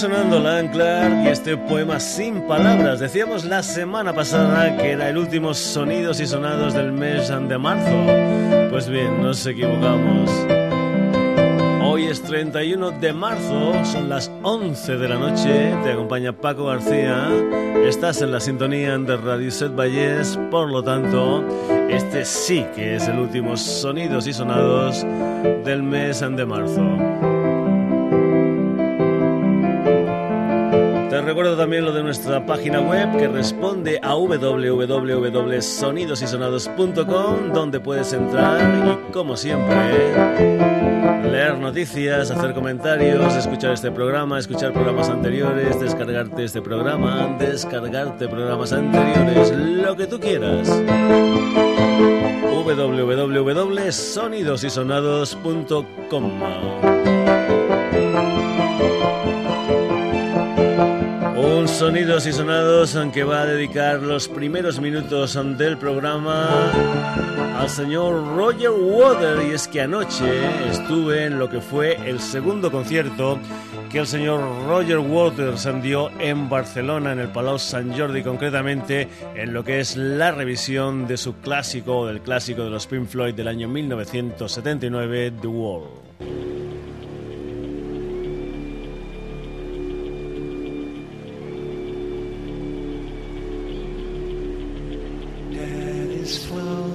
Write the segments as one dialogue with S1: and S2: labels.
S1: sonando Lan Clark y este poema sin palabras. Decíamos la semana pasada que era el último sonidos y sonados del mes de marzo. Pues bien, nos equivocamos. Hoy es 31 de marzo, son las 11 de la noche, te acompaña Paco García, estás en la sintonía de Radio Set Valles, por lo tanto, este sí que es el último sonidos y sonados del mes de marzo. También lo de nuestra página web que responde a www.sonidosysonados.com donde puedes entrar y como siempre leer noticias, hacer comentarios, escuchar este programa, escuchar programas anteriores, descargarte este programa, descargarte programas anteriores, lo que tú quieras. www.sonidosysonados.com Sonidos y Sonados, aunque va a dedicar los primeros minutos del programa al señor Roger Water. Y es que anoche estuve en lo que fue el segundo concierto que el señor Roger Waters dio en Barcelona, en el Palau Sant Jordi, concretamente en lo que es la revisión de su clásico, del clásico de los Pink Floyd del año 1979, The Wall. El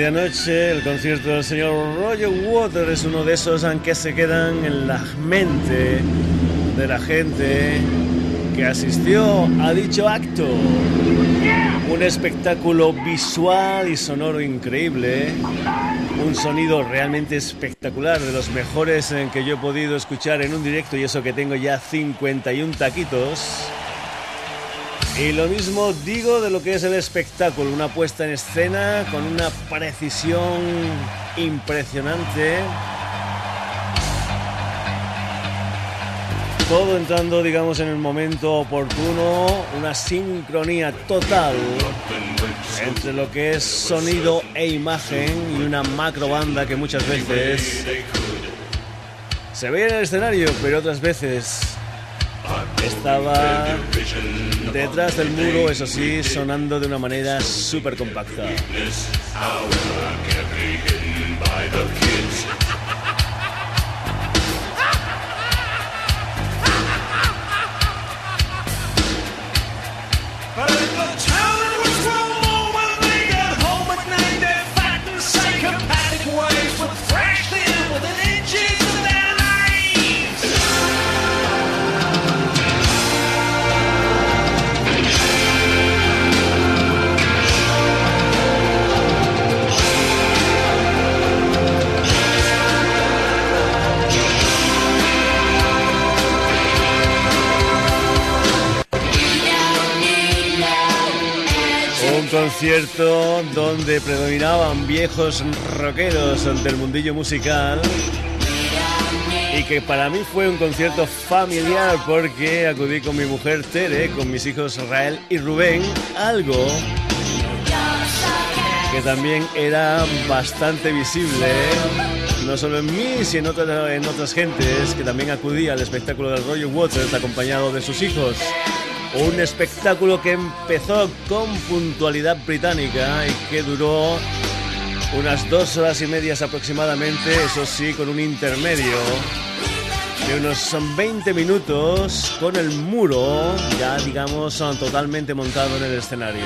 S1: de anoche, el concierto del señor Roger Waters es uno de esos que se quedan en la mente de la gente que asistió a dicho acto. Un espectáculo visual y sonoro increíble, un sonido realmente espectacular, de los mejores en que yo he podido escuchar en un directo y eso que tengo ya 51 taquitos. Y lo mismo digo de lo que es el espectáculo, una puesta en escena con una precisión impresionante. Todo entrando, digamos, en el momento oportuno, una sincronía total entre lo que es sonido e imagen y una macro banda que muchas veces se ve en el escenario, pero otras veces estaba detrás del muro, eso sí, sonando de una manera súper compacta. Concierto donde predominaban viejos rockeros del mundillo musical y que para mí fue un concierto familiar porque acudí con mi mujer Tere, con mis hijos Rael y Rubén, algo que también era bastante visible, no solo en mí, sino en otras gentes que también acudía al espectáculo del Roger Waters acompañado de sus hijos. Un espectáculo que empezó con puntualidad británica y que duró unas dos horas y medias aproximadamente, eso sí, con un intermedio de unos 20 minutos con el muro ya digamos totalmente montado en el escenario.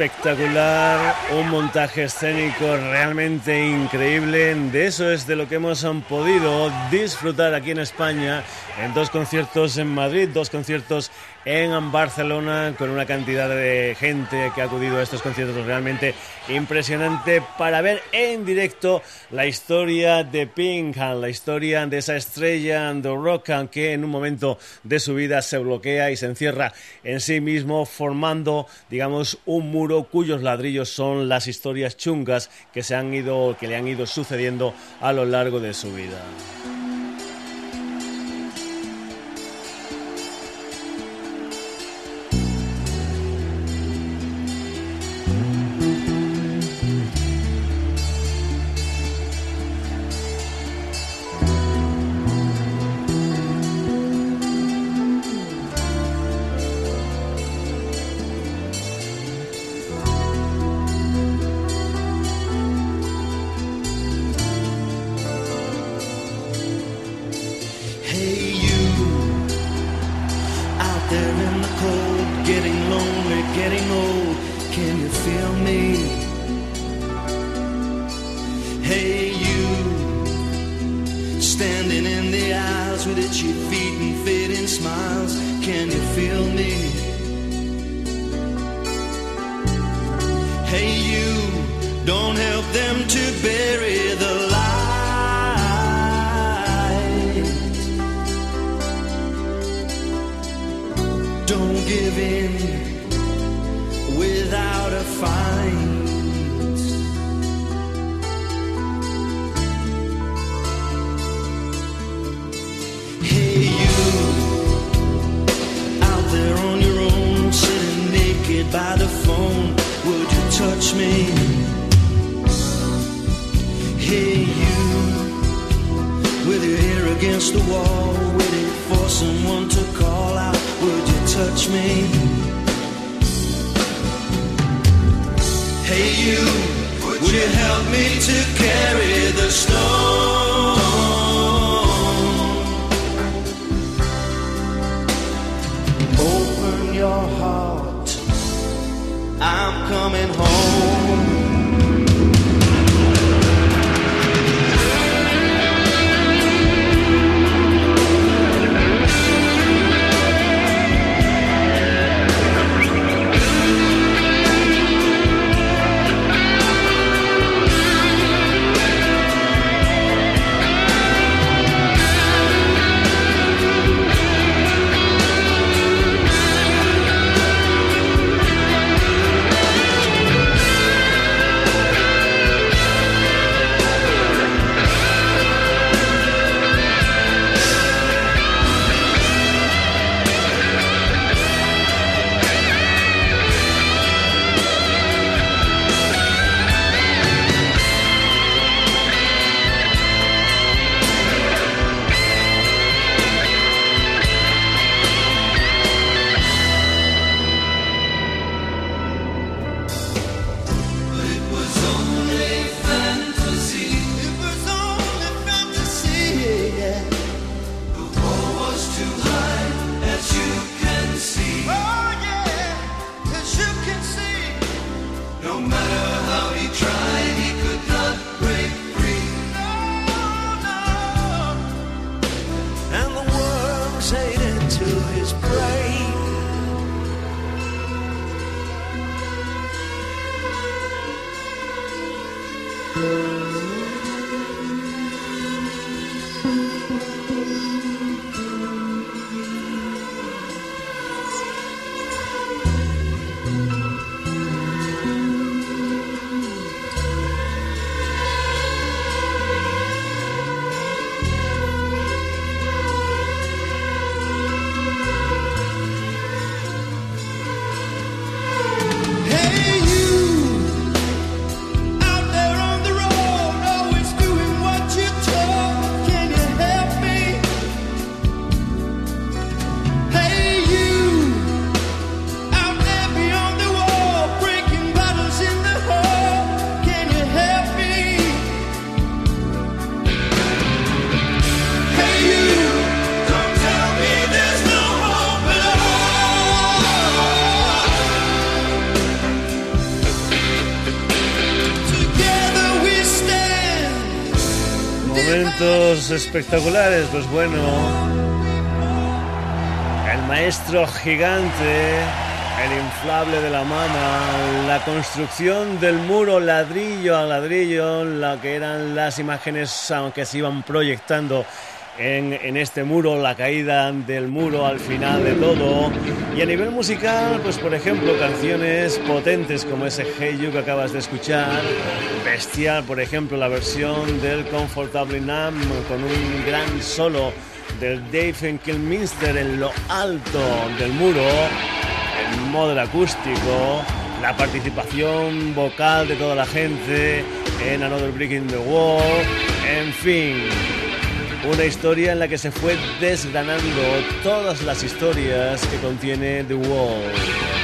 S1: Sonido espectacular, un montaje escénico realmente increíble. De eso es de lo que hemos podido disfrutar aquí en España en dos conciertos en Madrid, dos conciertos en Barcelona con una cantidad de gente que ha acudido a estos conciertos realmente impresionante para ver en directo la historia de Pink, la historia de esa estrella de rock que en un momento de su vida se bloquea y se encierra en sí mismo formando, digamos, un muro cuyos ladrillos son las historias chungas que se han ido que le han ido sucediendo a lo largo de su vida. Momentos espectaculares, pues bueno, el maestro gigante, el inflable de la mama, la construcción del muro ladrillo a ladrillo, lo que eran las imágenes que se iban proyectando en, este muro, la caída del muro al final de todo. Y a nivel musical, pues por ejemplo, canciones potentes como ese Hey You que acabas de escuchar, bestial, por ejemplo, la versión del Comfortably Numb con un gran solo del Dave Kilminster en lo alto del muro, en modo acústico, la participación vocal de toda la gente en Another Brick in the Wall, en fin. Una historia en la que se fue desgranando todas las historias que contiene The Wall.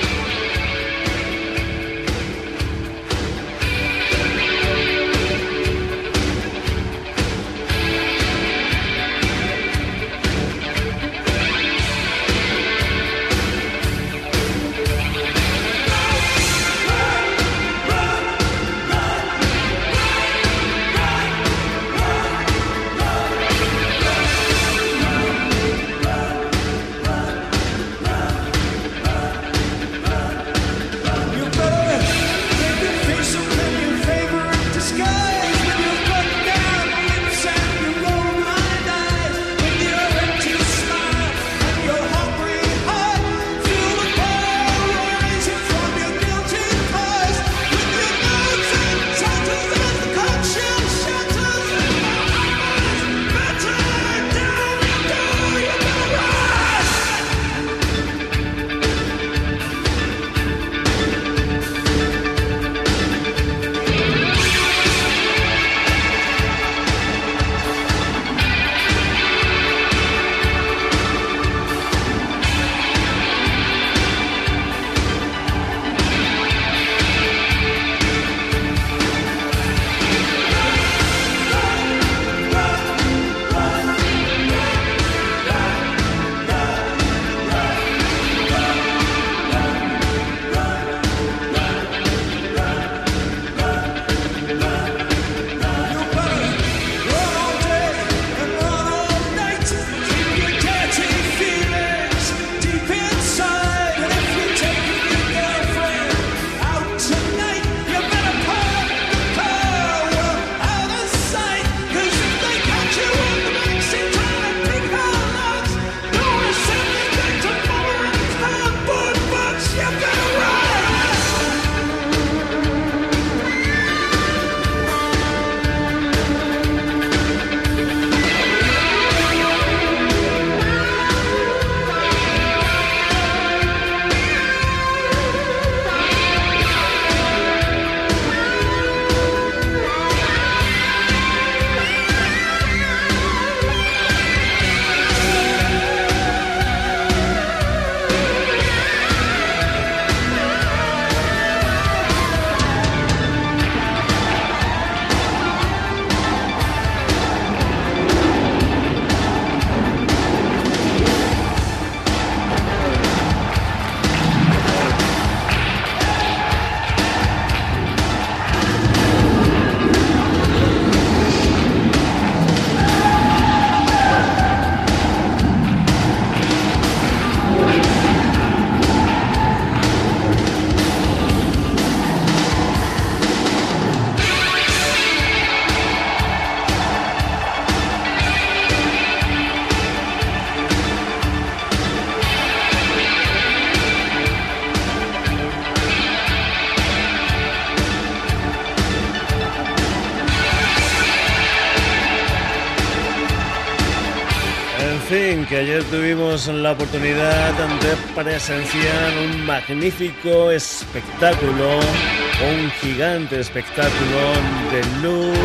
S1: Ayer tuvimos la oportunidad de presenciar un magnífico espectáculo, un gigante espectáculo de luz,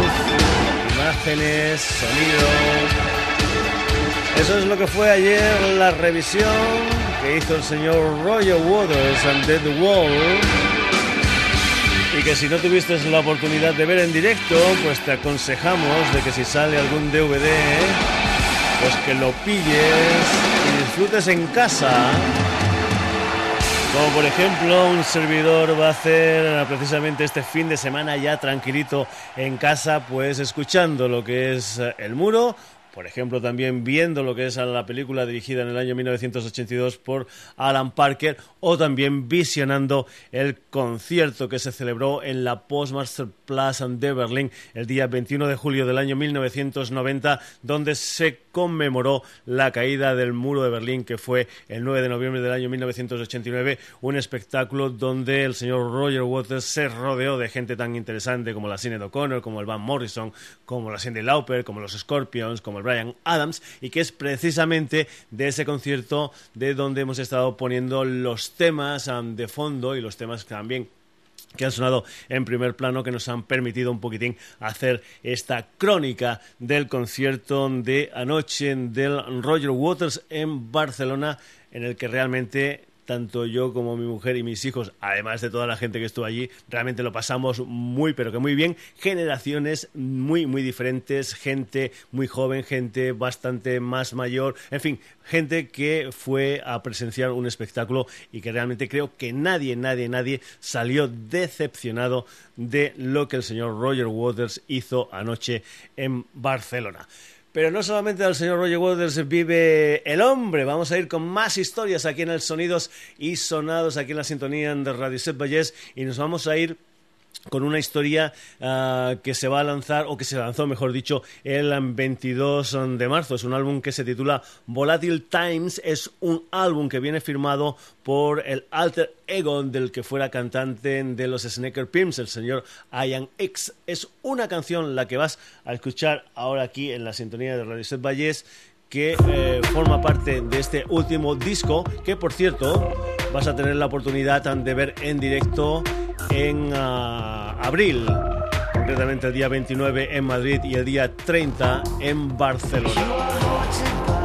S1: imágenes, sonido. Eso es lo que fue ayer la revisión que hizo el señor Roger Waters and Dead Wall. Y que si no tuviste la oportunidad de ver en directo, pues te aconsejamos de que si sale algún DVD pues que lo pilles y disfrutes en casa. Como por ejemplo un servidor va a hacer precisamente este fin de semana ya tranquilito en casa, pues escuchando lo que es el muro por ejemplo, también viendo lo que es la película dirigida en el año 1982 por Alan Parker o también visionando el concierto que se celebró en la Postmaster Plaza de Berlín el día 21 de julio del año 1990, donde se conmemoró la caída del muro de Berlín, que fue el 9 de noviembre del año 1989, un espectáculo donde el señor Roger Waters se rodeó de gente tan interesante como la Sinead O'Connor, como el Van Morrison, como la Cindy Lauper, como los Scorpions, como Brian Adams, y que es precisamente de ese concierto de donde hemos estado poniendo los temas um, de fondo y los temas también que han sonado en primer plano, que nos han permitido un poquitín hacer esta crónica del concierto de anoche del Roger Waters en Barcelona, en el que realmente tanto yo como mi mujer y mis hijos, además de toda la gente que estuvo allí, realmente lo pasamos muy, pero que muy bien. Generaciones muy, muy diferentes, gente muy joven, gente bastante más mayor, en fin, gente que fue a presenciar un espectáculo y que realmente creo que nadie, nadie, nadie salió decepcionado de lo que el señor Roger Waters hizo anoche en Barcelona. Pero no solamente del señor Roger Waters vive el hombre, vamos a ir con más historias aquí en el Sonidos y Sonados, aquí en la sintonía de Radio Set Vallés, y nos vamos a ir con una historia ah, que se va a lanzar, o que se lanzó, mejor dicho, el 22 de marzo. Es un álbum que se titula Volatile Times. Es un álbum que viene firmado por el alter ego del que fuera cantante de los Snaker Pimps, el señor Ian X. Es una canción la que vas a escuchar ahora aquí en la sintonía de Radio Set Valles que eh, forma parte de este último disco, que por cierto vas a tener la oportunidad de ver en directo en ah, abril, concretamente el día 29 en Madrid y el día 30 en Barcelona.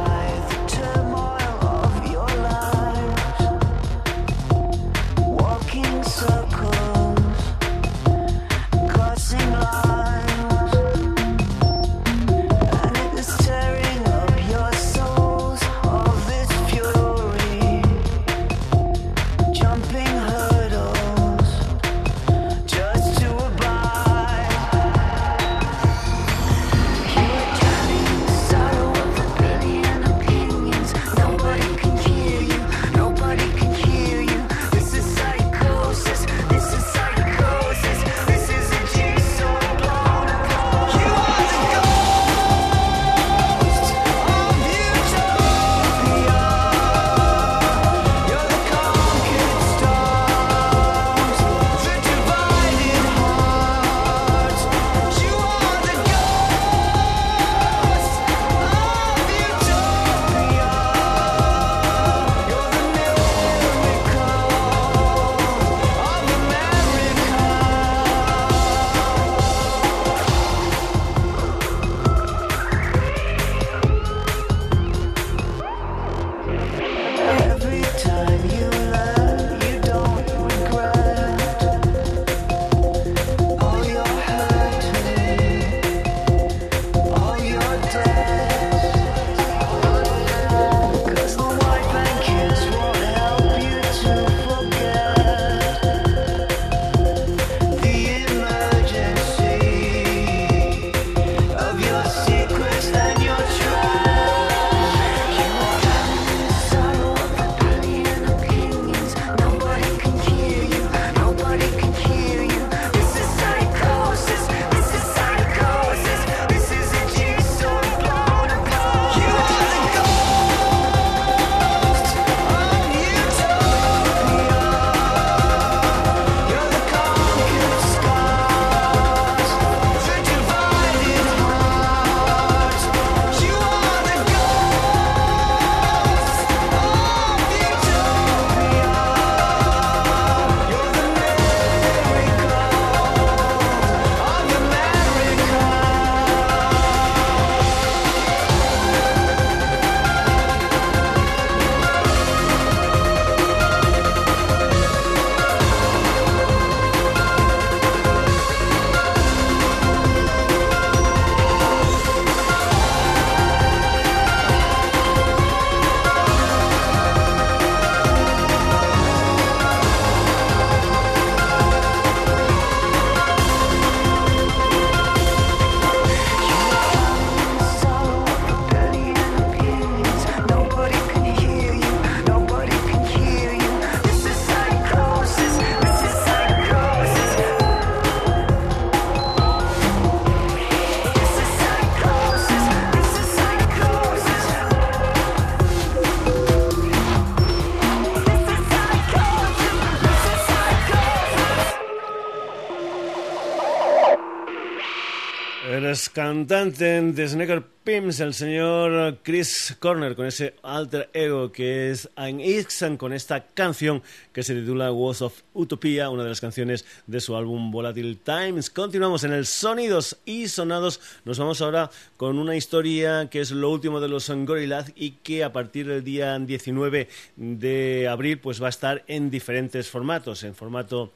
S1: Cantante de Snagger Pims, el señor Chris Corner, con ese alter ego que es Ein Ixan, con esta canción que se titula Wars of Utopia, una de las canciones de su álbum Volatile Times. Continuamos en el Sonidos y Sonados. Nos vamos ahora con una historia que es lo último de los Gorillaz y que a partir del día 19 de abril pues va a estar en diferentes formatos, en formato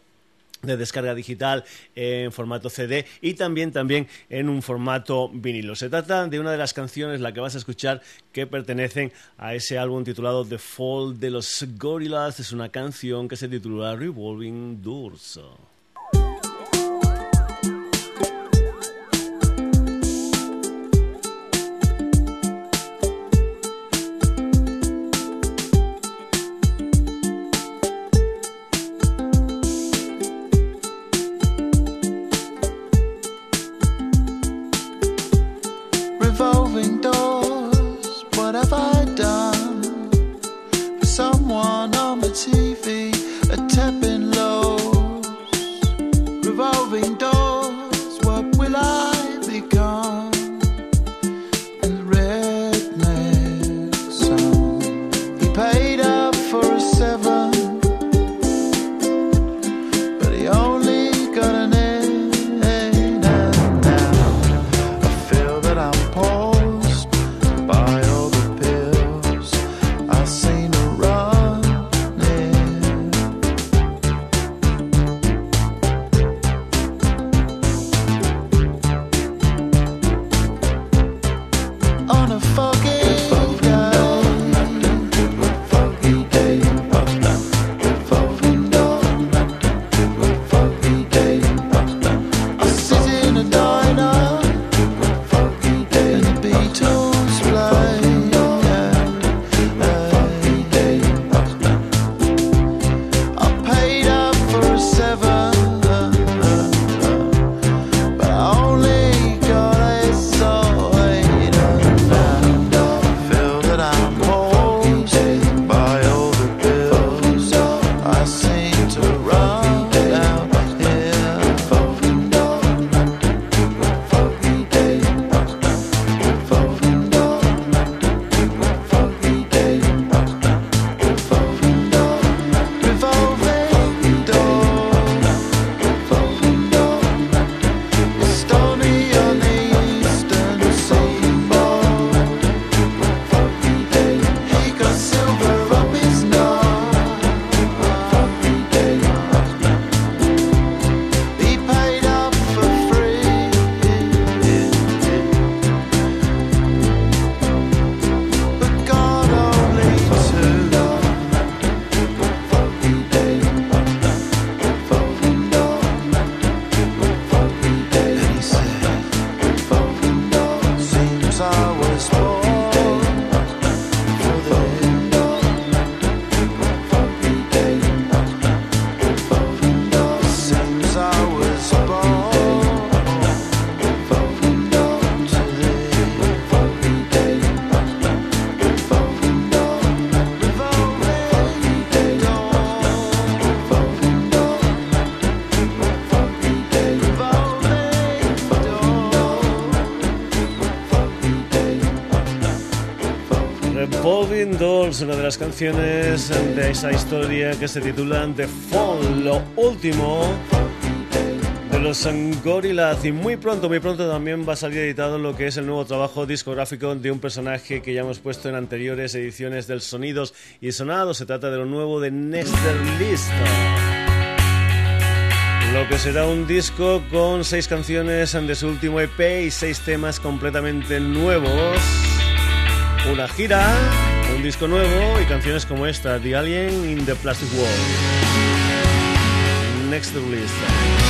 S1: de descarga digital en formato CD y también también en un formato vinilo. Se trata de una de las canciones la que vas a escuchar que pertenecen a ese álbum titulado The Fall de los Gorillaz. Es una canción que se titula Revolving Doors. Una de las canciones de esa historia que se titula The Fall, lo último de los Gorillaz y muy pronto, muy pronto también va a salir editado lo que es el nuevo trabajo discográfico de un personaje que ya hemos puesto en anteriores ediciones del Sonidos y Sonados. Se trata de lo nuevo de Nester List. Lo que será un disco con seis canciones de su último EP y seis temas completamente nuevos. Una gira disco nuevo y canciones como esta, The Alien in the Plastic World. Next list.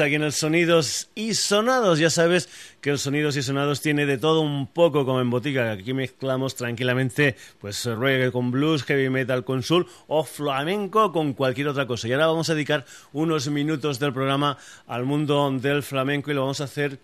S1: Aquí en el Sonidos y Sonados. Ya sabes que el Sonidos y Sonados tiene de todo un poco como en botica. Aquí mezclamos tranquilamente pues reggae con blues, heavy metal con soul o flamenco con cualquier otra cosa. Y ahora vamos a dedicar unos minutos del programa al mundo del flamenco y lo vamos a hacer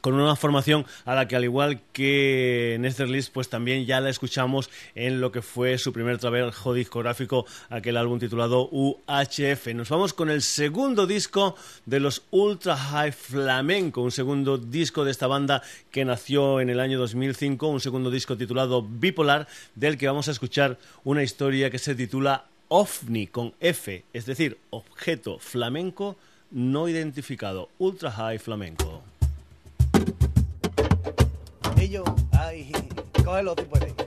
S1: con una formación a la que al igual que List pues también ya la escuchamos en lo que fue su primer trabajo discográfico, aquel álbum titulado UHF. Nos vamos con el segundo disco de los Ultra High Flamenco, un segundo disco de esta banda que nació en el año 2005, un segundo disco titulado Bipolar, del que vamos a escuchar una historia que se titula OVNI con F, es decir, objeto flamenco no identificado, Ultra High Flamenco.
S2: Ellos, ay, cógelo tú puedes.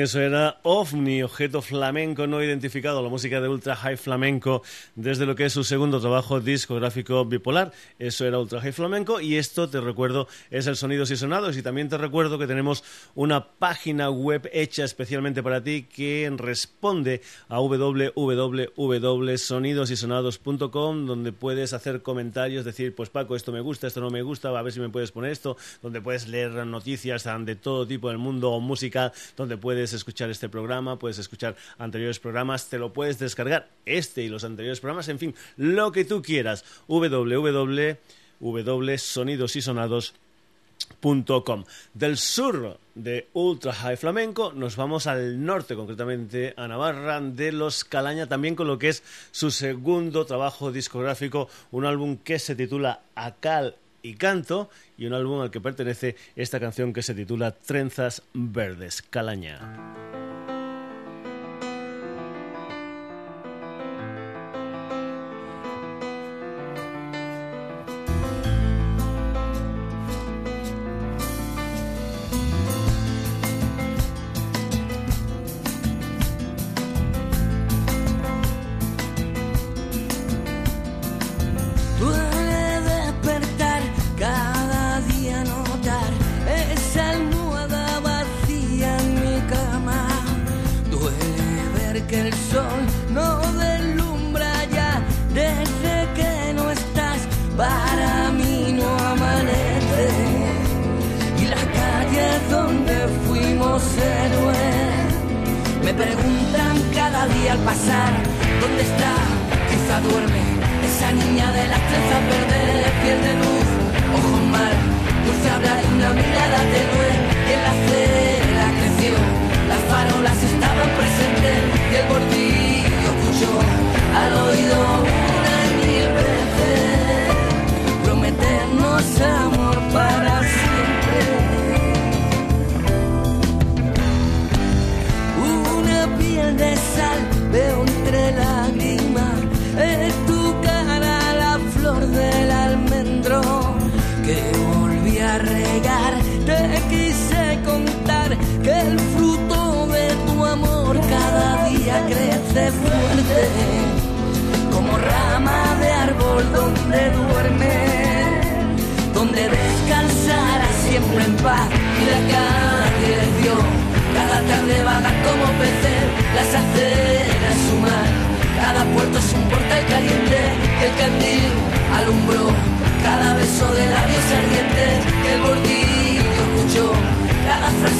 S3: Eso era OVNI, objeto flamenco no identificado, la música de Ultra High Flamenco desde lo que es su segundo trabajo discográfico bipolar. Eso era Ultra High Flamenco y esto, te recuerdo, es el Sonidos y Sonados. Y también te recuerdo que tenemos una página web hecha especialmente para ti que responde a www.sonidosysonados.com donde puedes hacer comentarios, decir, pues Paco, esto me gusta, esto no me gusta, a ver si me puedes poner esto, donde puedes leer noticias de todo tipo del mundo música, donde puedes escuchar este programa, puedes escuchar anteriores programas, te lo puedes descargar, este y los anteriores programas, en fin, lo que tú quieras. www.sonidosysonados.com. Del sur de Ultra High Flamenco nos vamos al norte, concretamente a Navarra, de los Calaña, también con lo que es su segundo trabajo discográfico, un álbum que se titula Acal y Canto y un álbum al que pertenece esta canción que se titula Trenzas Verdes, Calaña.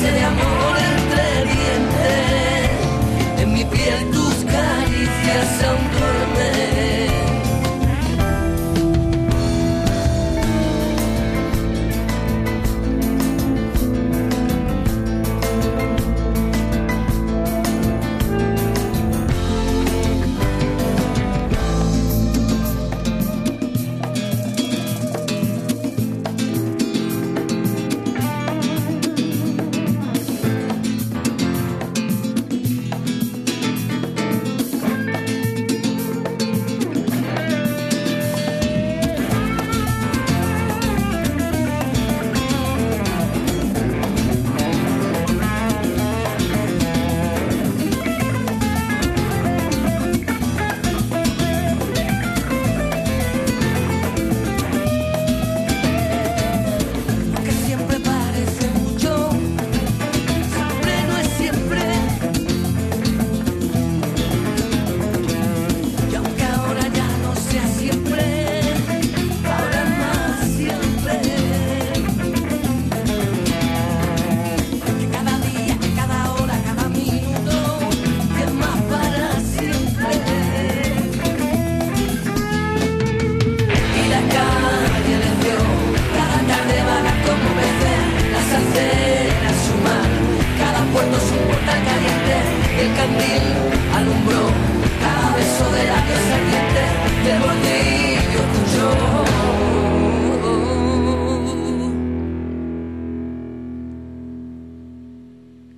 S3: clase de.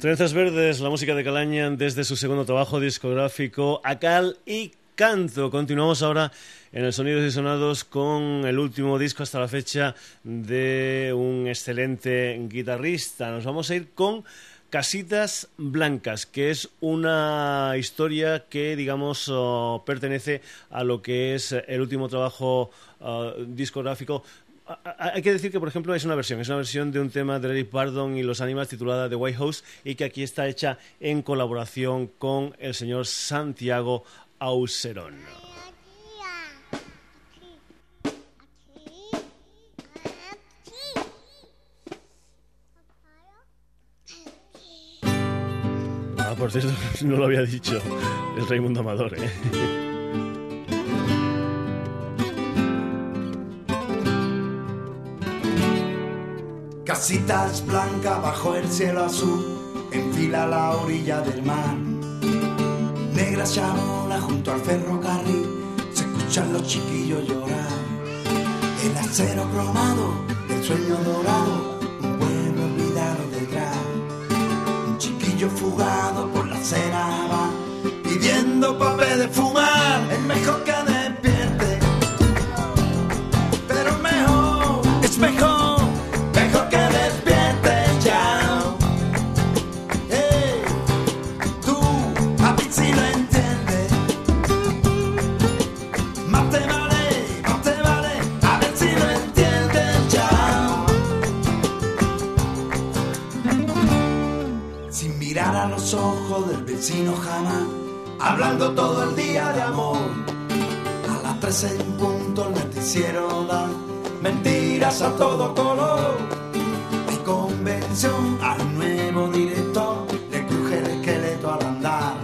S3: Trenzas Verdes, la música de Calaña desde su segundo trabajo discográfico Acal y Canto. Continuamos ahora en el Sonidos y Sonados con el último disco hasta la fecha de un excelente guitarrista. Nos vamos a ir con
S1: Casitas Blancas, que es una historia que, digamos, oh, pertenece a lo que es el último trabajo oh, discográfico hay que decir que, por ejemplo, es una versión, es una versión de un tema de Eric Bardon y los Animals titulada The White House y que aquí está hecha en colaboración con el señor Santiago Auserón. por cierto, no lo había dicho el Raimundo Amador, ¿eh?
S4: Casitas blancas bajo el cielo azul, en fila a la orilla del mar. Negra charola junto al ferrocarril, se escuchan los chiquillos llorar. El acero cromado, el sueño dorado, un pueblo olvidado detrás. Un chiquillo fugado por la acera va, pidiendo papel de fumar. Es mejor que vecino jamás, hablando todo el día de amor. A las tres en punto el noticiero da mentiras a todo color. De convención al nuevo director le cruje el esqueleto al andar.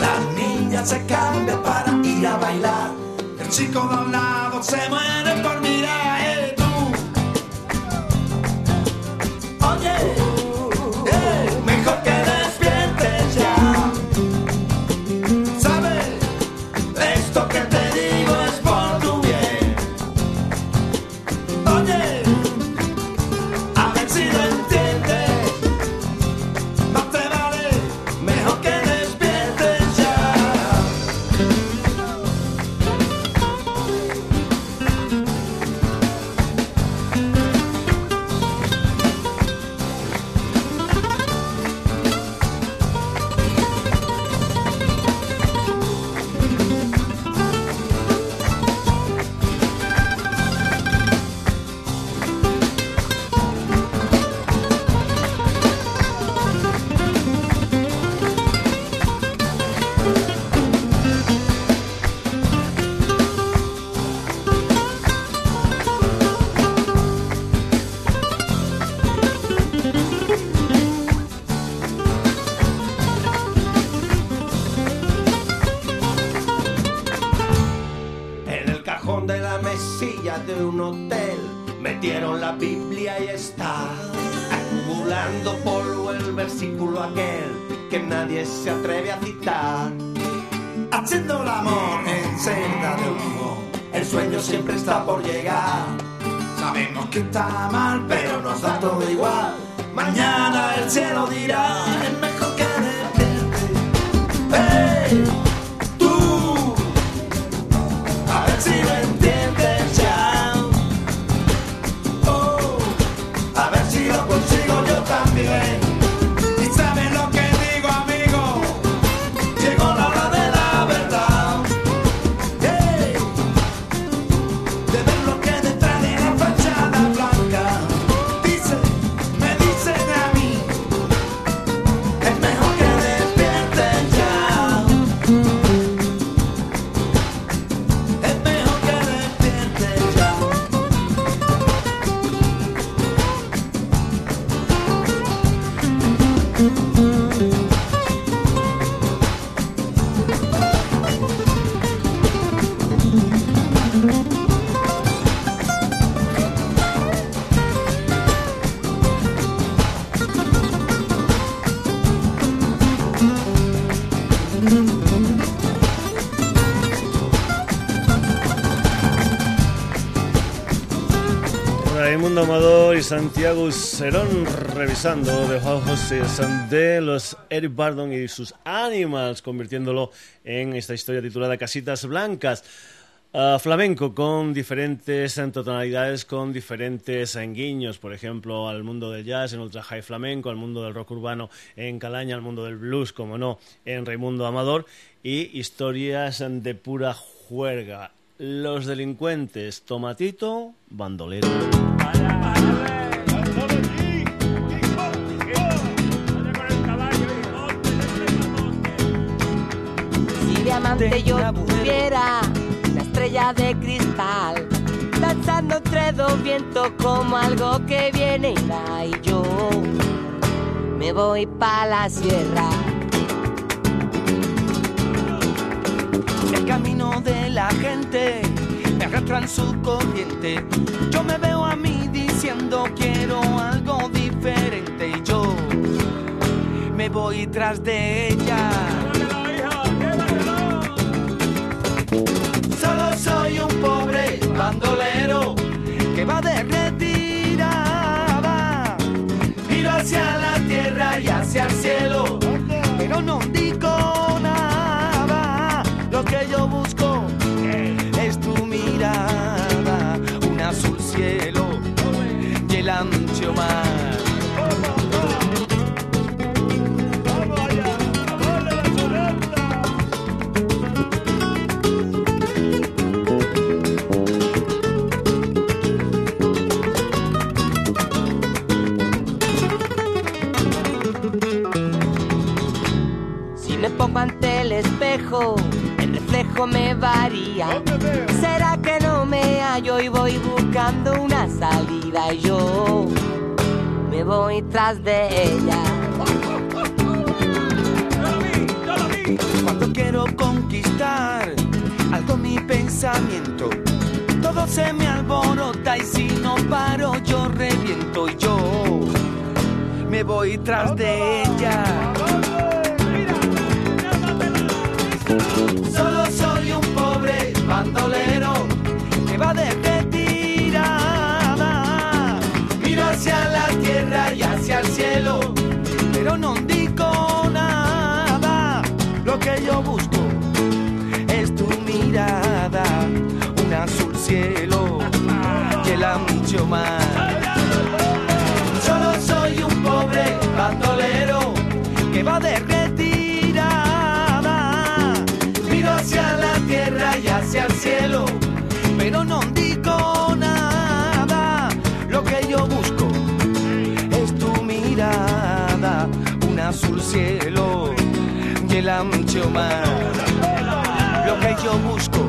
S4: Las niñas se cambian para ir a bailar. El chico de al lado se muere por siempre está por llegar. Sabemos que está mal, pero nos da todo igual. Mañana el cielo dirá,
S1: Santiago Serón revisando The Houses de los Eric Bardon y sus Animals, convirtiéndolo en esta historia titulada Casitas Blancas. flamenco con diferentes tonalidades, con diferentes guiños, por ejemplo, al mundo del jazz en Ultra High Flamenco, al mundo del rock urbano en Calaña, al mundo del blues, como no, en Raimundo Amador, y historias de pura juerga. Los delincuentes, Tomatito, Bandolero.
S5: Diamante yo tuviera estrella de cristal, danzando entre dos vientos como algo que viene y va y yo me voy pa' la sierra.
S6: El camino de la gente me arrastra en su corriente. Yo me veo a mí diciendo quiero algo diferente y yo me voy tras de ella. Bandolero
S5: me varía. ¿Será que no me hallo y voy buscando una salida y yo me voy tras de ella?
S6: Cuando quiero conquistar algo mi pensamiento, todo se me alborota y si no paro yo reviento y yo me voy tras de ella. Bandolero que va de retirada. Miro hacia la tierra y hacia el cielo, pero no digo nada. Lo que yo busco es tu mirada, un azul cielo y el ancho mar. Solo soy un pobre bandolero que va de Lo que yo busco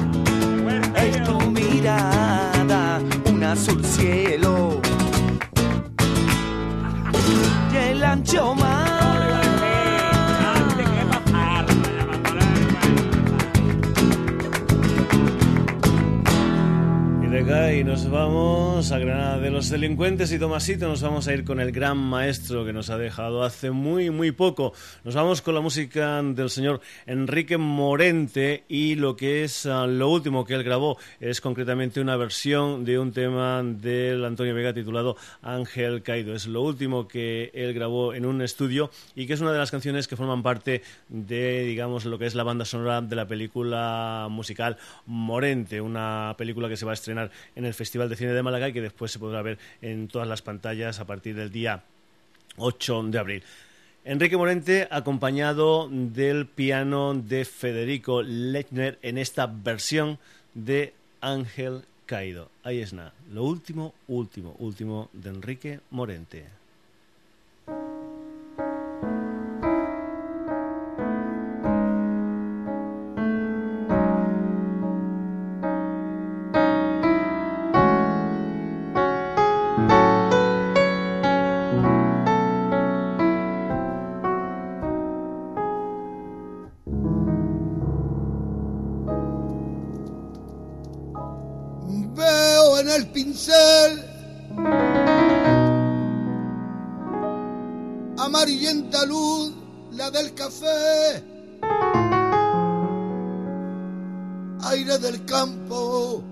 S6: es tu mirada, un azul cielo y el ancho mar. Y
S1: nos vamos a Granada de los Delincuentes y Tomasito nos vamos a ir con el gran maestro que nos ha dejado hace muy muy poco. Nos vamos con la música del señor Enrique Morente y lo que es ah, lo último que él grabó es concretamente una versión de un tema del Antonio Vega titulado Ángel Caído. Es lo último que él grabó en un estudio y que es una de las canciones que forman parte de digamos lo que es la banda sonora de la película musical Morente, una película que se va a estrenar en el Festival de Cine de Málaga y que después se podrá ver en todas las pantallas a partir del día 8 de abril. Enrique Morente acompañado del piano de Federico Lechner en esta versión de Ángel Caído. Ahí es nada, lo último, último, último de Enrique Morente.
S7: andaluz, la del café, aire del campo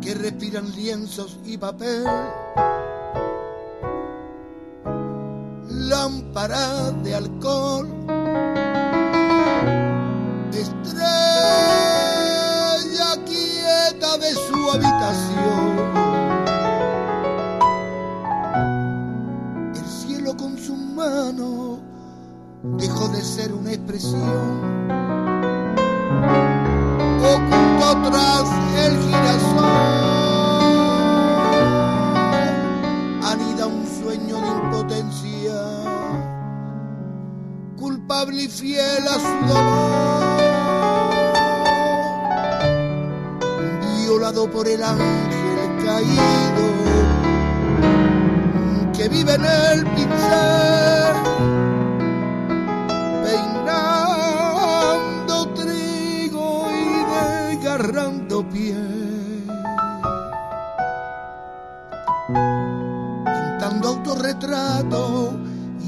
S7: que respiran lienzos y papel, lámpara de alcohol, estrella quieta de su habitación. dejó de ser una expresión. oculto tras el girasol, anida un sueño de impotencia, culpable y fiel a su dolor, violado por el ángel caído que vive en el pincel.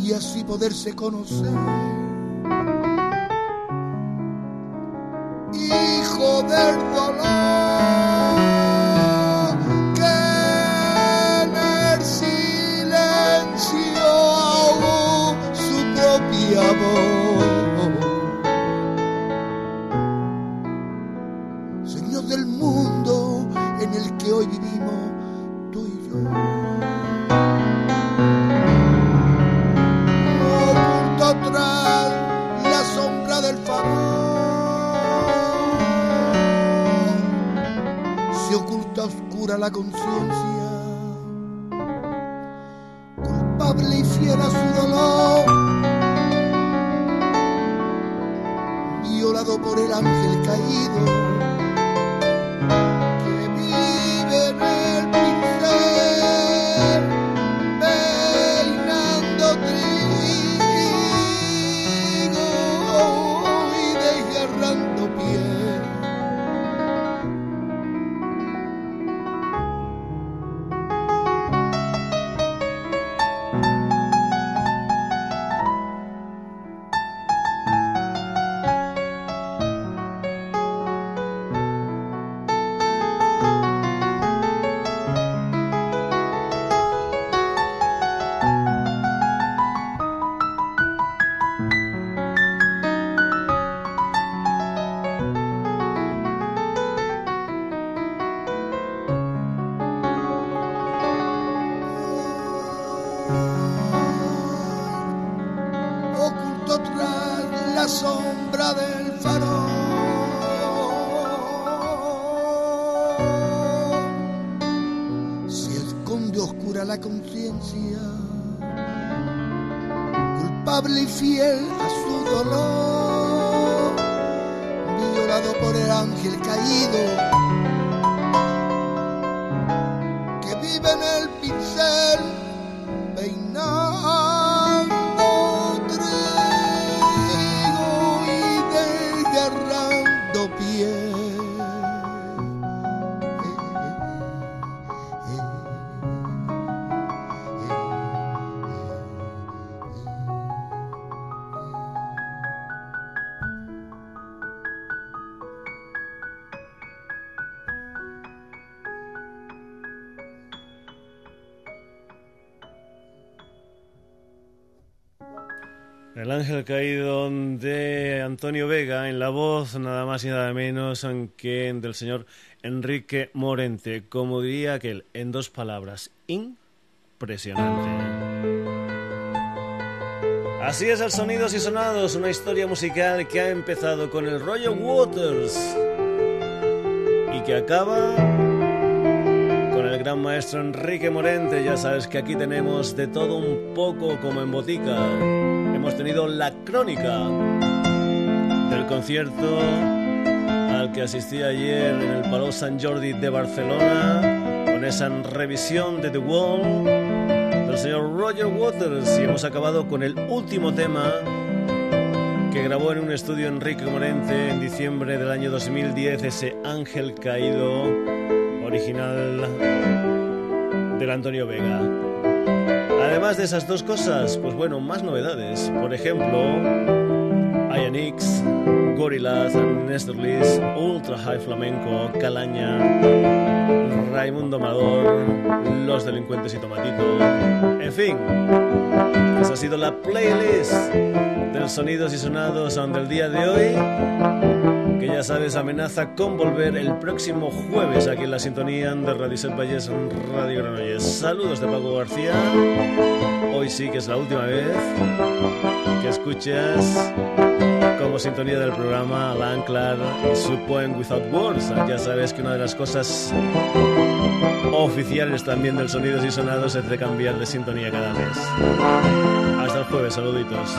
S7: Y así poderse conocer. Hijo del dolor, por el ángel caído El
S1: ángel caído de Antonio Vega en la voz nada más y nada menos que del señor Enrique Morente. Como diría aquel, en dos palabras, impresionante. Así es el Sonidos y Sonados, una historia musical que ha empezado con el Roger Waters y que acaba con el gran maestro Enrique Morente. Ya sabes que aquí tenemos de todo un poco como en botica. Hemos tenido la crónica del concierto al que asistí ayer en el Palau Sant Jordi de Barcelona con esa revisión de The Wall del señor Roger Waters y hemos acabado con el último tema que grabó en un estudio Enrique Morente en diciembre del año 2010, ese Ángel Caído original del Antonio Vega. Además de esas dos cosas, pues bueno, más novedades. Por ejemplo, Ianix, Gorillaz, Nestor Liz, Ultra High Flamenco, Calaña, Raimundo Amador, Los Delincuentes y Tomatito. En fin, esa ha sido la playlist del Sonidos y Sonados del día de hoy que ya sabes amenaza con volver el próximo jueves aquí en la sintonía de Radio Set Valles Radio Granollers. Saludos de Paco García. Hoy sí que es la última vez que escuchas como sintonía del programa Alan Clark y su Poem Without Words. Ya sabes que una de las cosas oficiales también del Sonidos y Sonados es de cambiar de sintonía cada mes. Hasta el jueves, saluditos.